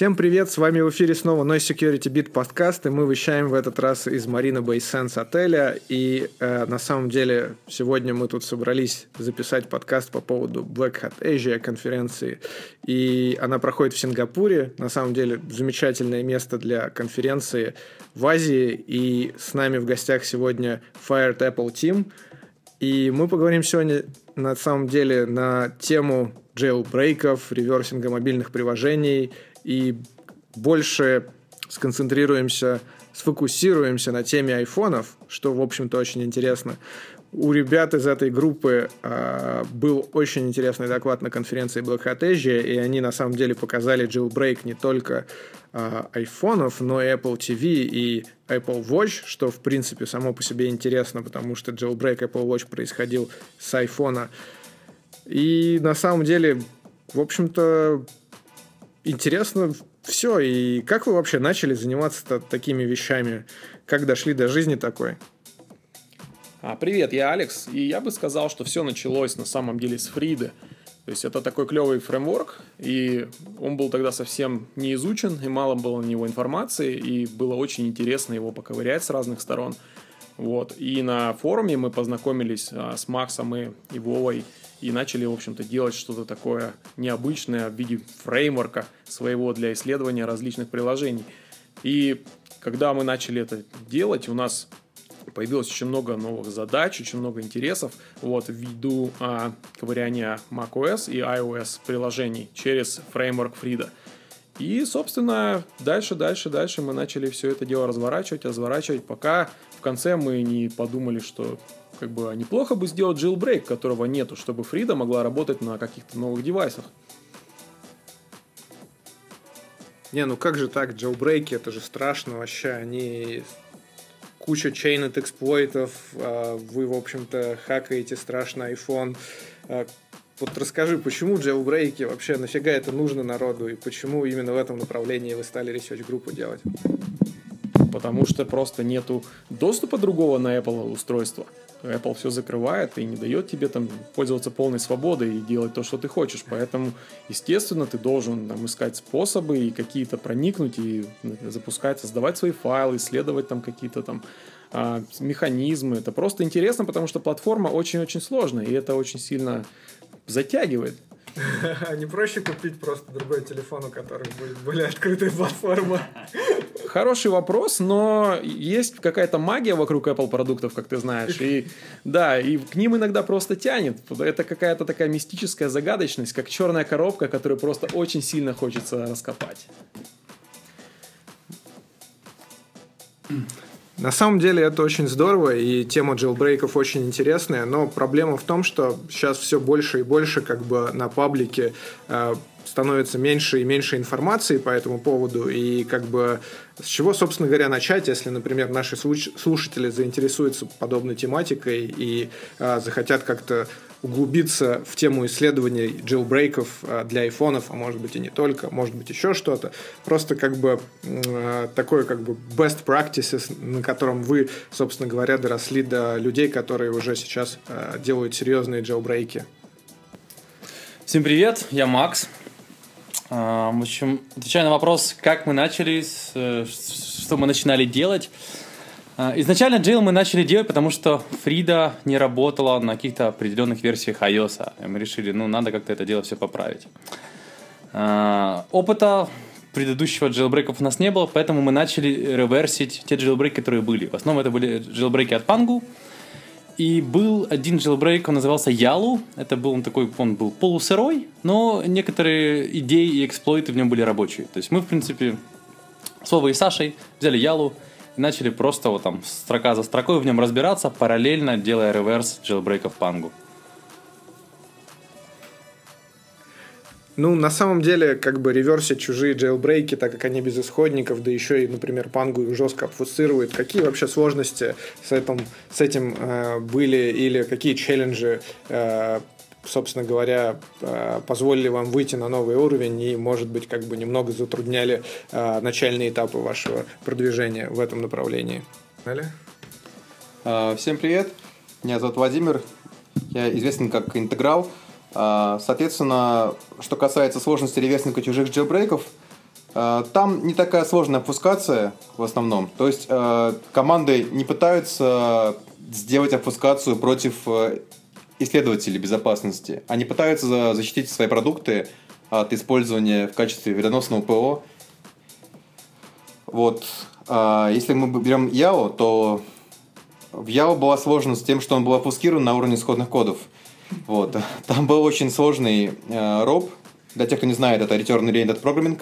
Всем привет, с вами в эфире снова Noise Security Beat подкаст, и мы вещаем в этот раз из Marina Bay Sands отеля, и э, на самом деле сегодня мы тут собрались записать подкаст по поводу Black Hat Asia конференции, и она проходит в Сингапуре, на самом деле замечательное место для конференции в Азии, и с нами в гостях сегодня Fired Apple Team, и мы поговорим сегодня на самом деле на тему джейлбрейков, реверсинга мобильных приложений – и больше сконцентрируемся, сфокусируемся на теме айфонов, что, в общем-то, очень интересно. У ребят из этой группы э, был очень интересный доклад на конференции Black Hat Asia, и они на самом деле показали jailbreak не только э, айфонов, но и Apple TV и Apple Watch, что, в принципе, само по себе интересно, потому что jailbreak Apple Watch происходил с айфона. И на самом деле, в общем-то, интересно все. И как вы вообще начали заниматься такими вещами? Как дошли до жизни такой? А, привет, я Алекс, и я бы сказал, что все началось на самом деле с Фриды. То есть это такой клевый фреймворк, и он был тогда совсем не изучен, и мало было на него информации, и было очень интересно его поковырять с разных сторон. Вот. И на форуме мы познакомились а, с Максом и, и Вовой, и начали, в общем-то, делать что-то такое необычное в виде фреймворка своего для исследования различных приложений. И когда мы начали это делать, у нас появилось очень много новых задач, очень много интересов вот, ввиду а, ковыряния macOS и iOS приложений через фреймворк Фрида. И, собственно, дальше, дальше, дальше мы начали все это дело разворачивать, разворачивать, пока в конце мы не подумали, что как бы неплохо бы сделать jailbreak, которого нету, чтобы Фрида могла работать на каких-то новых девайсах. Не, ну как же так, jailbreak, это же страшно вообще, они куча chained эксплойтов, а, вы, в общем-то, хакаете страшно iPhone. А, вот расскажи, почему jailbreak вообще, нафига это нужно народу, и почему именно в этом направлении вы стали research-группу делать? Потому что просто нету доступа другого на Apple устройство. Apple все закрывает и не дает тебе там пользоваться полной свободой и делать то, что ты хочешь. Поэтому, естественно, ты должен там, искать способы и какие-то проникнуть и запускать, создавать свои файлы, исследовать там какие-то там а, механизмы. Это просто интересно, потому что платформа очень-очень сложная, и это очень сильно затягивает. Не проще купить просто другой телефон, у которого будет более открытая платформа. Хороший вопрос, но есть какая-то магия вокруг Apple продуктов, как ты знаешь. И да, и к ним иногда просто тянет. Это какая-то такая мистическая загадочность, как черная коробка, которую просто очень сильно хочется раскопать. На самом деле это очень здорово, и тема джилбрейков очень интересная, но проблема в том, что сейчас все больше и больше как бы на паблике э, становится меньше и меньше информации по этому поводу, и как бы с чего, собственно говоря, начать, если, например, наши слушатели заинтересуются подобной тематикой и э, захотят как-то углубиться в тему исследований джилбрейков э, для айфонов, а может быть и не только, может быть еще что-то. Просто как бы э, такое как бы best practices, на котором вы, собственно говоря, доросли до людей, которые уже сейчас э, делают серьезные джилбрейки. Всем привет, я Макс. В общем, отвечая на вопрос, как мы начали, что мы начинали делать. А, изначально Jail мы начали делать, потому что Фрида не работала на каких-то определенных версиях iOS. И мы решили, ну, надо как-то это дело все поправить. А, опыта предыдущего джейлбрейков у нас не было, поэтому мы начали реверсить те джейлбрейки, которые были. В основном это были джейлбрейки от Pangu. И был один джейлбрейк, он назывался Ялу. Это был он такой, он был полусырой, но некоторые идеи и эксплойты в нем были рабочие. То есть мы, в принципе, с Вовой и Сашей взяли Ялу, и начали просто вот там строка за строкой в нем разбираться, параллельно делая реверс джилбрейка в пангу. Ну, на самом деле, как бы реверсить чужие джейлбрейки, так как они без исходников, да еще и, например, пангу жестко обфуцирует. Какие вообще сложности с этим, с этим э, были или какие челленджи э, собственно говоря, э, позволили вам выйти на новый уровень и, может быть, как бы немного затрудняли э, начальные этапы вашего продвижения в этом направлении. А, всем привет. Меня зовут Владимир. Я известен как Интеграл. А, соответственно, что касается сложности реверсинга чужих джелбрейков, Э, там не такая сложная опускация в основном. То есть э, команды не пытаются сделать опускацию против исследователей безопасности. Они пытаются защитить свои продукты от использования в качестве вредоносного ПО. Вот. А если мы берем YAO, то в YAO была сложность тем, что он был опускирован на уровне исходных кодов. Вот. Там был очень сложный э, ROP. Для тех, кто не знает, это Return Oriented Programming.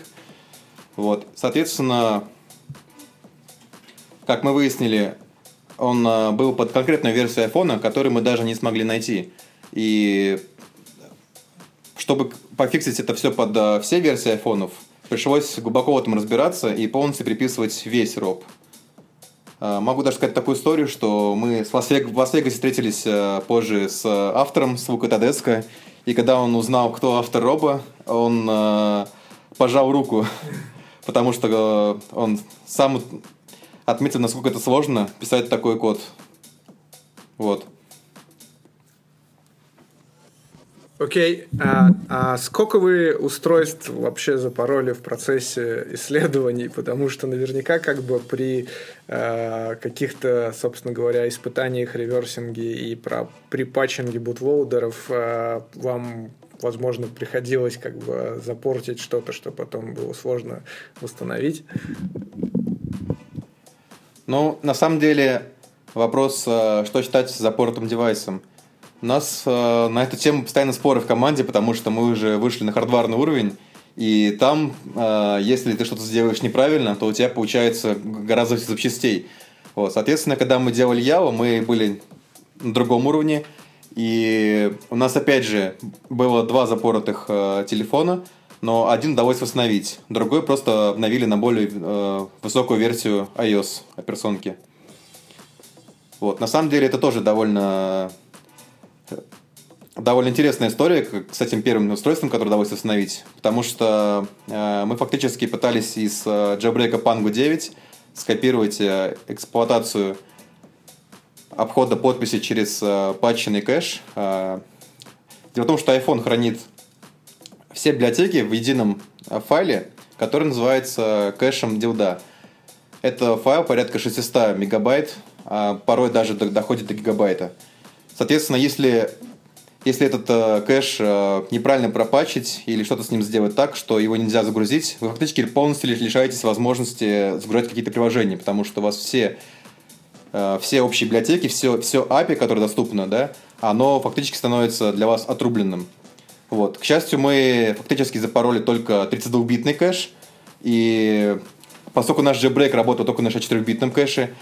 Вот. Соответственно, как мы выяснили, он э, был под конкретную версию iPhone, которую мы даже не смогли найти. И чтобы пофиксить это все под э, все версии айфонов, пришлось глубоко в этом разбираться и полностью приписывать весь ROP. Э, могу даже сказать такую историю, что мы в Лас-Вегасе встретились позже с автором, с Тадеско, и когда он узнал, кто автор роба, он пожал руку, потому что он сам отметил, насколько это сложно писать такой код. Вот. Окей, okay. а, а сколько вы устройств вообще запороли в процессе исследований? Потому что наверняка как бы при э, каких-то, собственно говоря, испытаниях реверсинге и про, при патчинге бутлоудеров э, вам, возможно, приходилось как бы запортить что-то, что потом было сложно восстановить. Ну, на самом деле, вопрос, э, что считать запортом девайсом. У нас э, на эту тему постоянно споры в команде, потому что мы уже вышли на хардварный уровень, и там, э, если ты что-то сделаешь неправильно, то у тебя получается гораздо запчастей. Вот, соответственно, когда мы делали Ява, мы были на другом уровне, и у нас, опять же, было два запоротых э, телефона – но один удалось восстановить, другой просто обновили на более э, высокую версию iOS операционки. Вот. На самом деле это тоже довольно довольно интересная история с этим первым устройством, которое удалось восстановить, потому что э, мы фактически пытались из э, джабрейка Pango 9 скопировать э, эксплуатацию обхода подписи через э, патченный кэш. Э, дело в том, что iPhone хранит все библиотеки в едином э, файле, который называется кэшем дилда. Это файл порядка 600 мегабайт, а порой даже доходит до гигабайта. Соответственно, если, если этот э, кэш э, неправильно пропачить или что-то с ним сделать так, что его нельзя загрузить, вы фактически полностью лишаетесь возможности загружать какие-то приложения, потому что у вас все, э, все общие библиотеки, все, все API, которое доступно, да, оно фактически становится для вас отрубленным. Вот. К счастью, мы фактически запороли только 32-битный кэш, и поскольку наш jailbreak работал только на 64-битном кэше,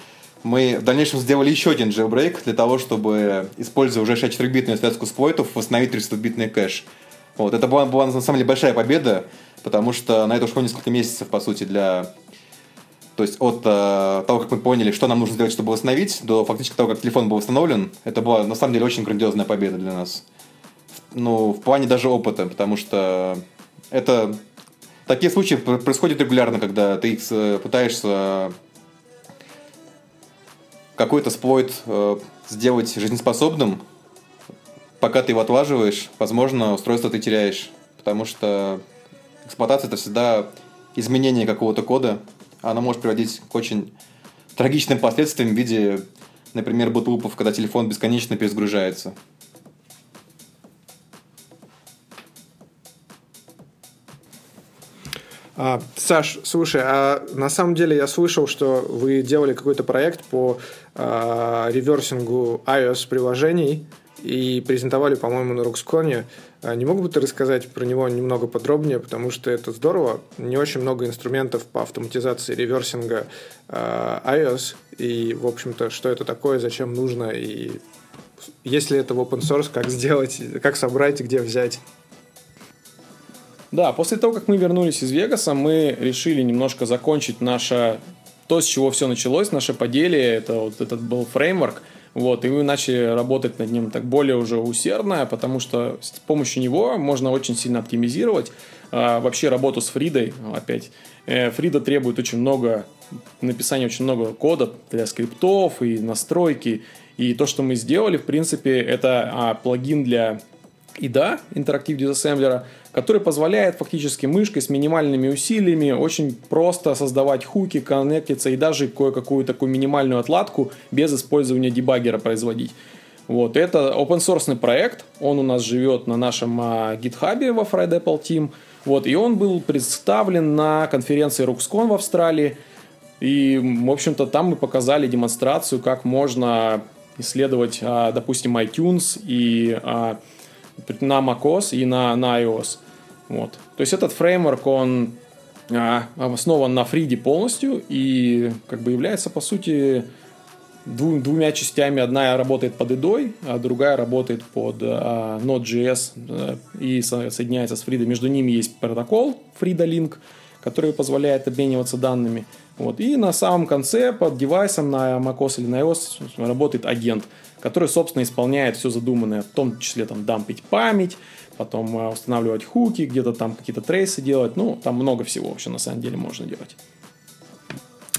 мы в дальнейшем сделали еще один jailbreak для того, чтобы, используя уже 64-битную связку сплойтов, восстановить 32-битный кэш. Вот. Это была, была на самом деле большая победа, потому что на это ушло несколько месяцев, по сути, для... То есть от э, того, как мы поняли, что нам нужно сделать, чтобы восстановить, до фактически того, как телефон был восстановлен, это была на самом деле очень грандиозная победа для нас ну, в плане даже опыта, потому что это такие случаи происходят регулярно, когда ты их э, пытаешься какой-то сплойт э, сделать жизнеспособным, пока ты его отлаживаешь, возможно, устройство ты теряешь, потому что эксплуатация это всегда изменение какого-то кода, оно может приводить к очень трагичным последствиям в виде, например, бутлупов, когда телефон бесконечно перезагружается. А, Саш, слушай, а на самом деле я слышал, что вы делали какой-то проект по а, реверсингу iOS-приложений и презентовали, по-моему, на Руксконе. А не мог бы ты рассказать про него немного подробнее, потому что это здорово. Не очень много инструментов по автоматизации реверсинга а, iOS, и, в общем-то, что это такое, зачем нужно, и если это в open source, как сделать, как собрать, где взять. Да, после того, как мы вернулись из Вегаса, мы решили немножко закончить наше то, с чего все началось, наше поделие, это вот этот был фреймворк, вот, и мы начали работать над ним так более уже усердно, потому что с помощью него можно очень сильно оптимизировать а, вообще работу с Фридой, опять. Э, Фрида требует очень много, написания очень много кода для скриптов и настройки, и то, что мы сделали, в принципе, это а, плагин для IDA, Interactive Disassembler, который позволяет фактически мышкой с минимальными усилиями очень просто создавать хуки, коннектиться и даже кое-какую такую минимальную отладку без использования дебаггера производить. Вот, это open source проект, он у нас живет на нашем а, GitHub во Friday Apple Team, вот, и он был представлен на конференции RuxCon в Австралии, и, в общем-то, там мы показали демонстрацию, как можно исследовать, а, допустим, iTunes и а, на macOS и на, на iOS. Вот. То есть этот фреймворк, он а, основан на фриде полностью и как бы является, по сути, дву, двумя частями. Одна работает под идой, а другая работает под а, Node.js а, и соединяется с фридой. Между ними есть протокол FreeDA Link, который позволяет обмениваться данными. Вот. И на самом конце под девайсом на macOS или на iOS работает агент, который, собственно, исполняет все задуманное, в том числе там дампить память, потом э, устанавливать хуки, где-то там какие-то трейсы делать. Ну, там много всего вообще на самом деле можно делать.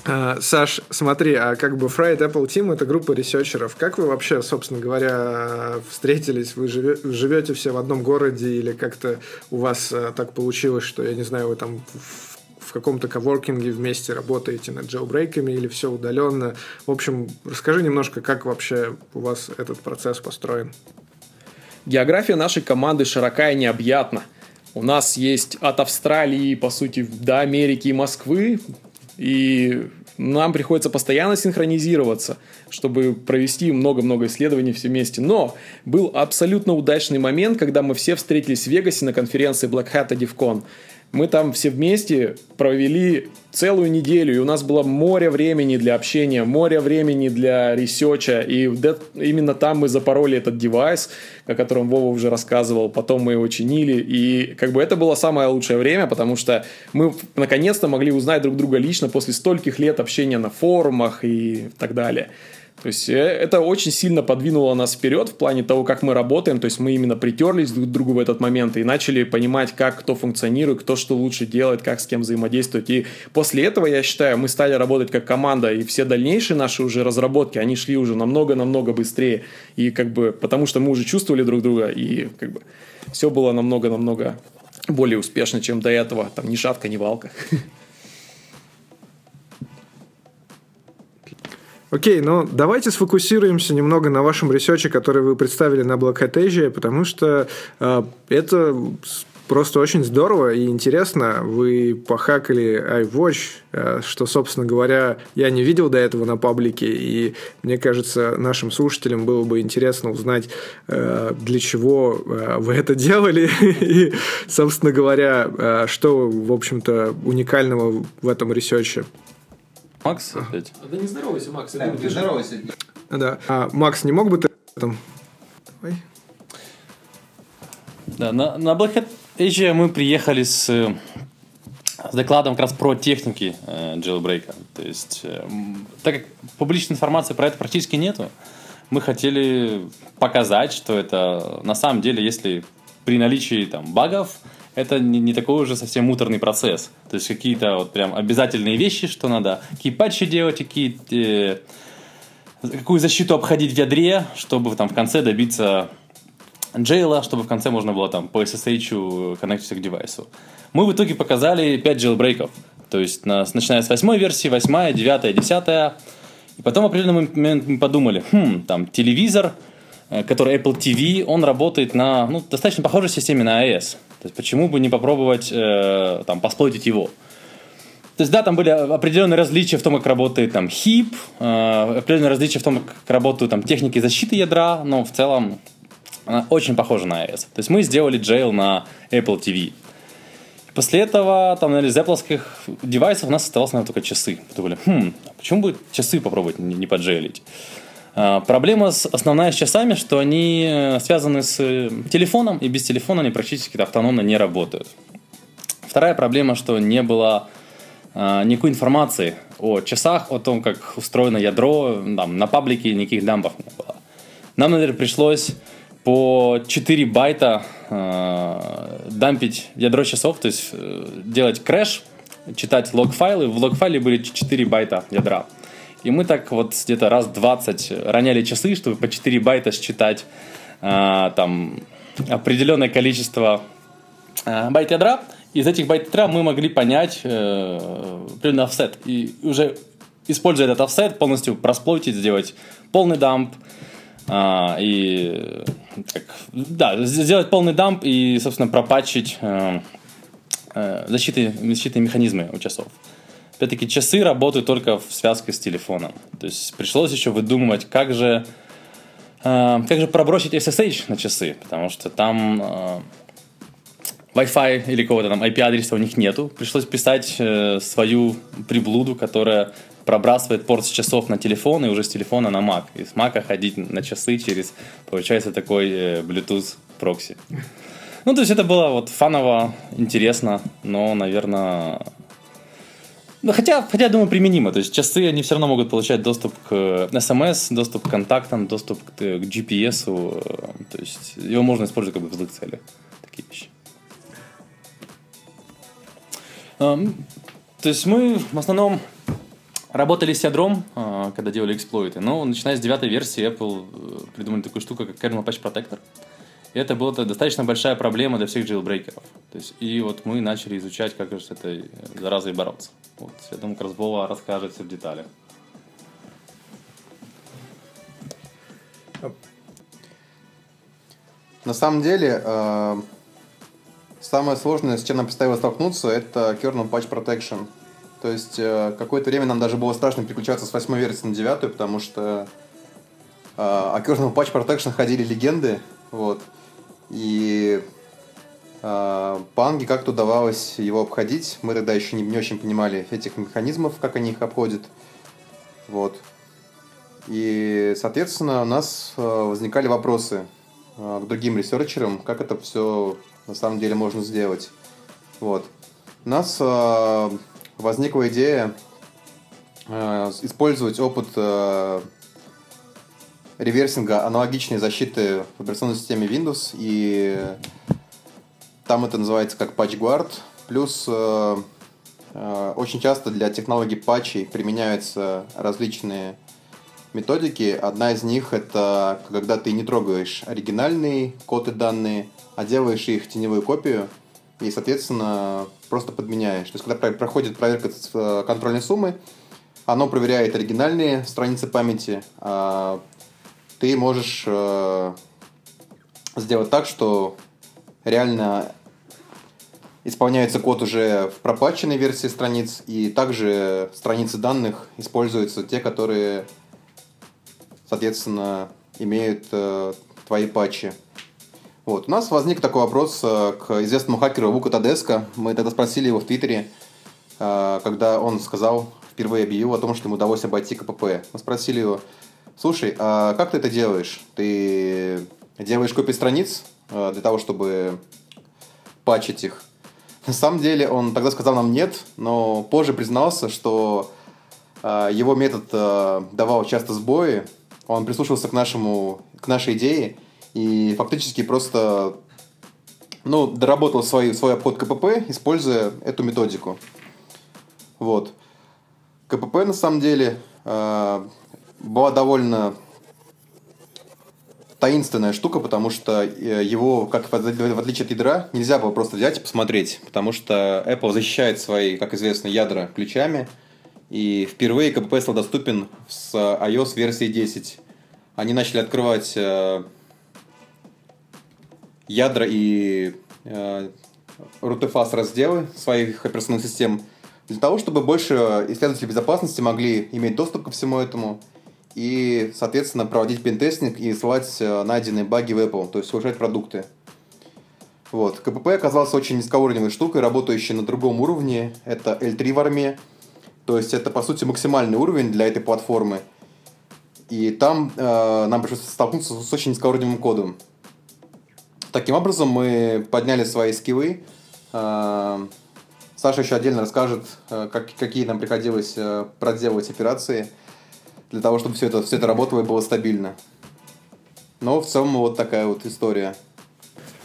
А, Саш, смотри, а как бы Fried Apple Team это группа ресерчеров. Как вы вообще, собственно говоря, встретились? Вы живете все в одном городе или как-то у вас а, так получилось, что, я не знаю, вы там в в каком-то коворкинге вместе работаете над джелбрейками или все удаленно. В общем, расскажи немножко, как вообще у вас этот процесс построен. География нашей команды широка и необъятна. У нас есть от Австралии, по сути, до Америки и Москвы, и нам приходится постоянно синхронизироваться, чтобы провести много-много исследований все вместе. Но был абсолютно удачный момент, когда мы все встретились в Вегасе на конференции Black Hat DEF CON. Мы там все вместе провели целую неделю, и у нас было море времени для общения, море времени для ресерча, и именно там мы запороли этот девайс, о котором Вова уже рассказывал, потом мы его чинили, и как бы это было самое лучшее время, потому что мы наконец-то могли узнать друг друга лично после стольких лет общения на форумах и так далее. То есть э, это очень сильно подвинуло нас вперед в плане того, как мы работаем. То есть мы именно притерлись друг к другу в этот момент и начали понимать, как кто функционирует, кто что лучше делает, как с кем взаимодействовать. И после этого, я считаю, мы стали работать как команда, и все дальнейшие наши уже разработки, они шли уже намного-намного быстрее. И как бы, потому что мы уже чувствовали друг друга, и как бы все было намного-намного более успешно, чем до этого. Там ни шатко, ни валко. Окей, ну давайте сфокусируемся немного на вашем ресерче, который вы представили на Black Hat потому что э, это просто очень здорово и интересно. Вы похакали iWatch, э, что, собственно говоря, я не видел до этого на паблике, и мне кажется, нашим слушателям было бы интересно узнать, э, для чего э, вы это делали, и, собственно говоря, что, в общем-то, уникального в этом ресерче. Макс опять? Да не здоровайся, Макс. Да, не здоровайся. Да. А, Макс, не мог бы ты там... Ой. Да, на, на Black Hat Asia мы приехали с, с докладом как раз про техники э, jailbreak. То есть, э, так как публичной информации про это практически нету, мы хотели показать, что это на самом деле, если при наличии там багов, это не, не такой уже совсем муторный процесс. То есть какие-то вот прям обязательные вещи, что надо, какие патчи делать, какие, э, какую защиту обходить в ядре, чтобы там в конце добиться джейла, чтобы в конце можно было там по SSH коннектиться к девайсу. Мы в итоге показали 5 джейлбрейков. То есть на, начиная с 8 версии, 8, 9, 10. И потом в определенный момент мы подумали, хм, там телевизор, э, который Apple TV, он работает на ну, достаточно похожей системе на iOS. То есть почему бы не попробовать э, там посплотить его? То есть, да, там были определенные различия в том, как работает там HIP, э, определенные различия в том, как работают там техники защиты ядра, но в целом она очень похожа на iOS. То есть мы сделали jail на Apple TV. После этого, там, из Apple девайсов у нас оставалось, наверное, только часы. Подумали, хм, а почему бы часы попробовать не, не поджейлить? А, проблема с, основная с часами, что они э, связаны с э, телефоном, и без телефона они практически автономно не работают. Вторая проблема, что не было э, никакой информации о часах, о том, как устроено ядро, там, на паблике никаких дампов не было. Нам, наверное, пришлось по 4 байта э, дампить ядро часов, то есть э, делать crash, читать лог-файлы. В лог-файле были 4 байта ядра. И мы так вот где-то раз 20 роняли часы, чтобы по 4 байта считать а, там определенное количество э, байт ядра. Из этих байт ядра мы могли понять э, определенный офсет. И уже используя этот офсет, полностью просплотить, сделать полный дамп, а, и как, да, сделать полный дамп и, собственно, пропатчить э, э, защиты, защитные механизмы у часов. Опять-таки, часы работают только в связке с телефоном. То есть пришлось еще выдумывать, как же, э, как же пробросить SSH на часы, потому что там э, Wi-Fi или кого-то там IP-адреса у них нету. Пришлось писать э, свою приблуду, которая пробрасывает порт с часов на телефон и уже с телефона на Mac. И с Mac ходить на часы через, получается, такой э, Bluetooth прокси. Ну, то есть это было вот фаново, интересно, но, наверное... Ну, хотя, хотя, думаю, применимо. То есть часы, они все равно могут получать доступ к SMS, доступ к контактам, доступ к, к GPS. Э, то есть его можно использовать как бы в злых целях. Такие вещи. То есть мы в основном Работали с ядром, а, когда делали эксплойты, но начиная с девятой версии Apple э, придумали такую штуку, как Kernel Patch Protector. И это была достаточно большая проблема для всех джейлбрейкеров. То есть, и вот мы начали изучать, как же с этой заразой бороться. Вот, я думаю, Вова расскажет все в деталях. На самом деле, э, самое сложное, с чем нам предстояло столкнуться, это kernel patch protection. То есть э, какое-то время нам даже было страшно переключаться с восьмой версии на девятую, потому что э, о Kernel Patch Protection ходили легенды, вот. И э, Панге как-то удавалось его обходить. Мы тогда еще не, не очень понимали этих механизмов, как они их обходят. Вот. И, соответственно, у нас э, возникали вопросы э, к другим ресерчерам, как это все на самом деле можно сделать. Вот. У нас возникла идея использовать опыт реверсинга аналогичной защиты в операционной системе Windows, и там это называется как PatchGuard, плюс э, э, очень часто для технологий патчей применяются различные методики. Одна из них это когда ты не трогаешь оригинальные коды данные, а делаешь их теневую копию – и, соответственно, просто подменяешь. То есть, когда проходит проверка э, контрольной суммы, оно проверяет оригинальные страницы памяти, а ты можешь э, сделать так, что реально исполняется код уже в пропатченной версии страниц, и также страницы данных используются те, которые, соответственно, имеют э, твои патчи. Вот. У нас возник такой вопрос э, к известному хакеру Вука Тадеско. Мы тогда спросили его в Твиттере, э, когда он сказал, впервые объявил о том, что ему удалось обойти КПП. Мы спросили его, слушай, а как ты это делаешь? Ты делаешь копии страниц э, для того, чтобы патчить их? На самом деле он тогда сказал нам нет, но позже признался, что его метод давал часто сбои, он прислушивался к, нашему, к нашей идее, и фактически просто ну, доработал свой, свой обход КПП, используя эту методику. Вот. КПП, на самом деле, э, была довольно таинственная штука, потому что э, его, как в отличие от ядра, нельзя было просто взять и посмотреть, потому что Apple защищает свои, как известно, ядра ключами, и впервые КПП стал доступен с iOS версии 10. Они начали открывать э, ядра и э, RTFAS разделы своих операционных систем для того, чтобы больше исследователи безопасности могли иметь доступ ко всему этому и, соответственно, проводить пентестинг и ссылать э, найденные баги в Apple, то есть улучшать продукты. Вот. КПП оказался очень низкоуровневой штукой, работающей на другом уровне. Это L3 в армии. То есть это, по сути, максимальный уровень для этой платформы. И там э, нам пришлось столкнуться с очень низкоуровневым кодом. Таким образом, мы подняли свои скиллы. А, Саша еще отдельно расскажет, а, как, какие нам приходилось а, проделывать операции для того, чтобы все это, все это работало и было стабильно. Но в целом вот такая вот история.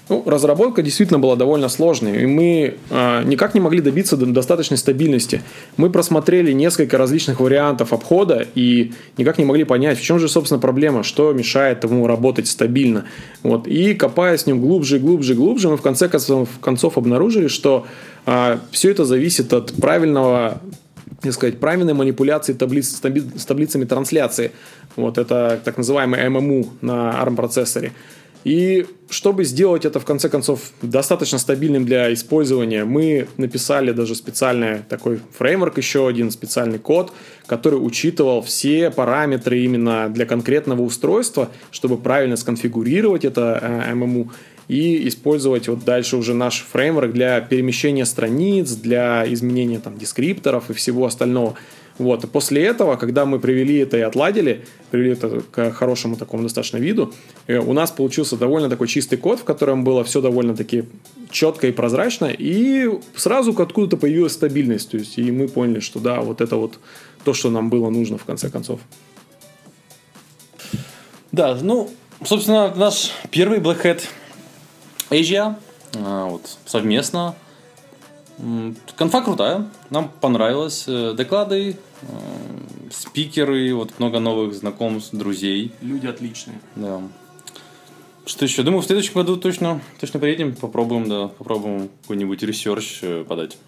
Ну, разработка действительно была довольно сложной, и мы э, никак не могли добиться достаточной стабильности. Мы просмотрели несколько различных вариантов обхода и никак не могли понять, в чем же, собственно, проблема, что мешает ему работать стабильно. Вот. И копая с ним глубже, глубже, глубже, мы в конце концов, концов обнаружили, что э, все это зависит от правильного так сказать, правильной манипуляции таблиц, с таблицами трансляции. Вот это так называемый ММУ на ARM-процессоре. И чтобы сделать это, в конце концов, достаточно стабильным для использования, мы написали даже специальный такой фреймворк, еще один специальный код, который учитывал все параметры именно для конкретного устройства, чтобы правильно сконфигурировать это э, ММУ и использовать вот дальше уже наш фреймворк для перемещения страниц, для изменения там дескрипторов и всего остального. Вот. И после этого, когда мы привели это и отладили, привели это к хорошему такому достаточно виду, э, у нас получился довольно такой чистый код, в котором было все довольно-таки четко и прозрачно, и сразу откуда-то появилась стабильность. То есть, и мы поняли, что да, вот это вот то, что нам было нужно в конце концов. Да, ну, собственно, наш первый Black Hat Asia, а, вот, совместно Конфа крутая, нам понравилось. Э, доклады, э, спикеры, вот много новых знакомств, друзей. Люди отличные. Да. Что еще? Думаю, в следующем году точно, точно приедем, попробуем, да, попробуем какой-нибудь research э, подать.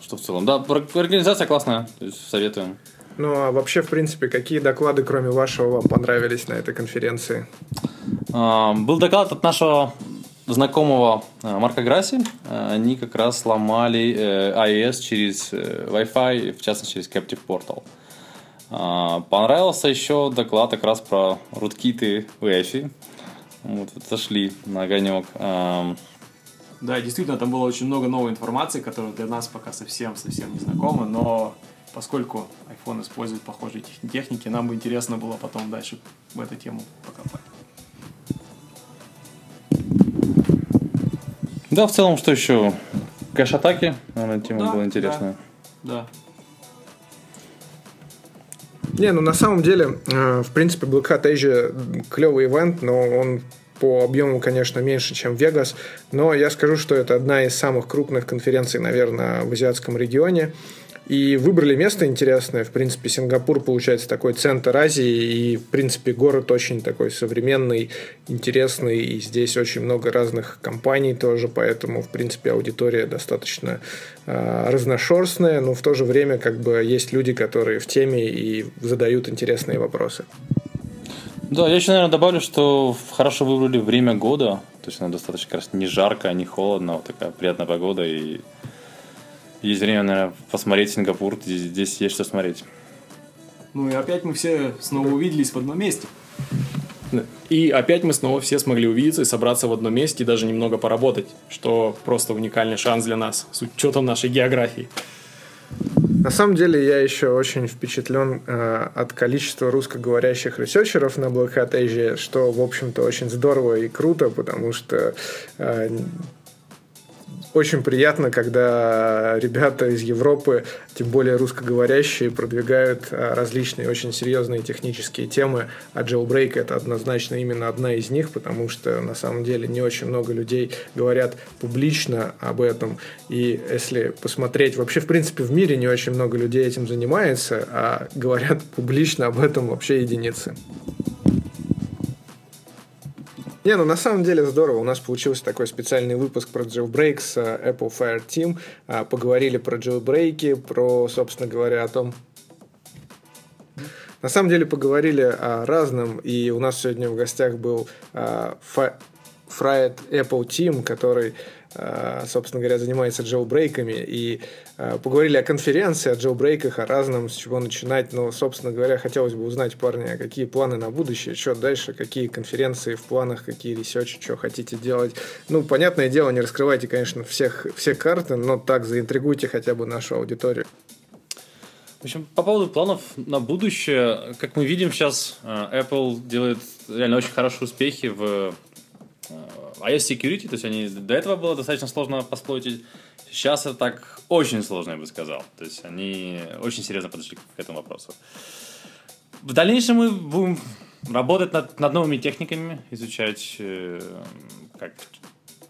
Что в целом? Да, организация классная, то есть советуем. Ну, а вообще, в принципе, какие доклады, кроме вашего, вам понравились на этой конференции? Был доклад от нашего знакомого э, Марко Грасси. Э, они как раз сломали э, через Wi-Fi, в частности через Captive Portal. Понравился еще доклад как раз про руткиты wi Вот, зашли на огонек. Да, действительно, там было очень много новой информации, которая для нас пока совсем-совсем не знакома, но поскольку iPhone использует похожие техники, нам бы интересно было потом дальше в эту тему покопать. Да, в целом, что еще? Кэш-атаки, наверное, тема да, была интересная. Да. да. Не, ну на самом деле, э, в принципе, Black Hat Asia клевый ивент, но он по объему, конечно, меньше, чем Вегас, но я скажу, что это одна из самых крупных конференций, наверное, в азиатском регионе. И выбрали место интересное. В принципе, Сингапур, получается, такой центр Азии. И, в принципе, город очень такой современный, интересный. И здесь очень много разных компаний тоже. Поэтому, в принципе, аудитория достаточно э, разношерстная. Но в то же время, как бы, есть люди, которые в теме и задают интересные вопросы. Да, я еще, наверное, добавлю, что хорошо выбрали время года. То есть, оно достаточно, как раз, не жарко, не холодно. Вот такая приятная погода. И есть время, наверное, посмотреть Сингапур. Здесь, здесь есть что смотреть. Ну и опять мы все снова увиделись в одном месте. И опять мы снова все смогли увидеться и собраться в одном месте и даже немного поработать, что просто уникальный шанс для нас с учетом нашей географии. На самом деле я еще очень впечатлен э, от количества русскоговорящих ресерчеров на Black Hat Asia, что, в общем-то, очень здорово и круто, потому что э, очень приятно, когда ребята из Европы, тем более русскоговорящие, продвигают а, различные очень серьезные технические темы, а Jailbreak это однозначно именно одна из них, потому что на самом деле не очень много людей говорят публично об этом. И если посмотреть, вообще в принципе в мире не очень много людей этим занимается, а говорят публично об этом вообще единицы. Не, ну на самом деле здорово. У нас получился такой специальный выпуск про jailbreak э, Apple Fire Team. А, поговорили про jailbreak, про, собственно говоря, о том, на самом деле поговорили о разном, и у нас сегодня в гостях был Fried Apple Team, который собственно говоря, занимается джоубрейками, и э, поговорили о конференции, о джоубрейках, о разном, с чего начинать, но, собственно говоря, хотелось бы узнать, парни, а какие планы на будущее, что дальше, какие конференции в планах, какие ресерчи, что хотите делать. Ну, понятное дело, не раскрывайте, конечно, всех, все карты, но так заинтригуйте хотя бы нашу аудиторию. В общем, по поводу планов на будущее, как мы видим сейчас, э, Apple делает реально очень хорошие успехи в iOS Security, то есть они до этого было достаточно сложно посплотить. Сейчас это так очень сложно, я бы сказал. То есть они очень серьезно подошли к этому вопросу. В дальнейшем мы будем работать над, над новыми техниками, изучать э, как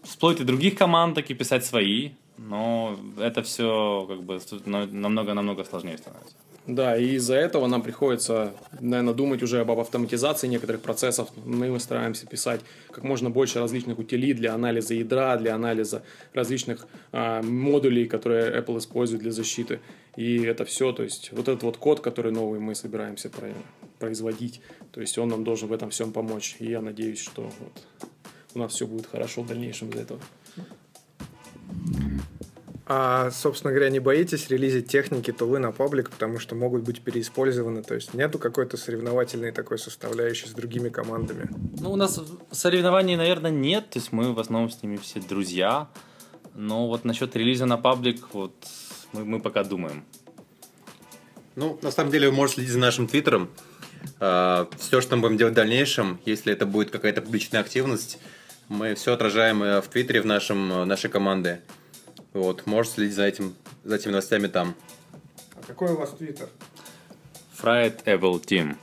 сплойты других команд, так и писать свои. Но это все как бы намного-намного сложнее становится. Да, и из-за этого нам приходится, наверное, думать уже об автоматизации некоторых процессов. Мы стараемся писать как можно больше различных утилий для анализа ядра, для анализа различных а, модулей, которые Apple использует для защиты. И это все, то есть вот этот вот код, который новый мы собираемся производить, то есть он нам должен в этом всем помочь. И я надеюсь, что вот у нас все будет хорошо в дальнейшем из-за этого. А, собственно говоря, не боитесь релизить техники тулы на паблик, потому что могут быть переиспользованы? То есть нету какой-то соревновательной такой составляющей с другими командами? Ну, у нас соревнований, наверное, нет. То есть мы в основном с ними все друзья. Но вот насчет релиза на паблик, вот мы, мы пока думаем. Ну, на самом деле, вы можете следить за нашим твиттером. А, все, что мы будем делать в дальнейшем, если это будет какая-то публичная активность, мы все отражаем э, в твиттере в нашем, нашей команды. Вот, можешь следить за, этим, за этими новостями там. А какой у вас твиттер? Fried Apple Team.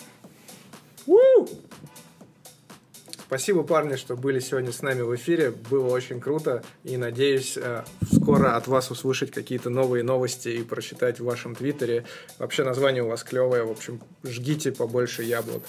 Спасибо, парни, что были сегодня с нами в эфире. Было очень круто. И надеюсь, э, скоро от вас услышать какие-то новые новости и прочитать в вашем твиттере. Вообще название у вас клевое. В общем, жгите побольше яблок.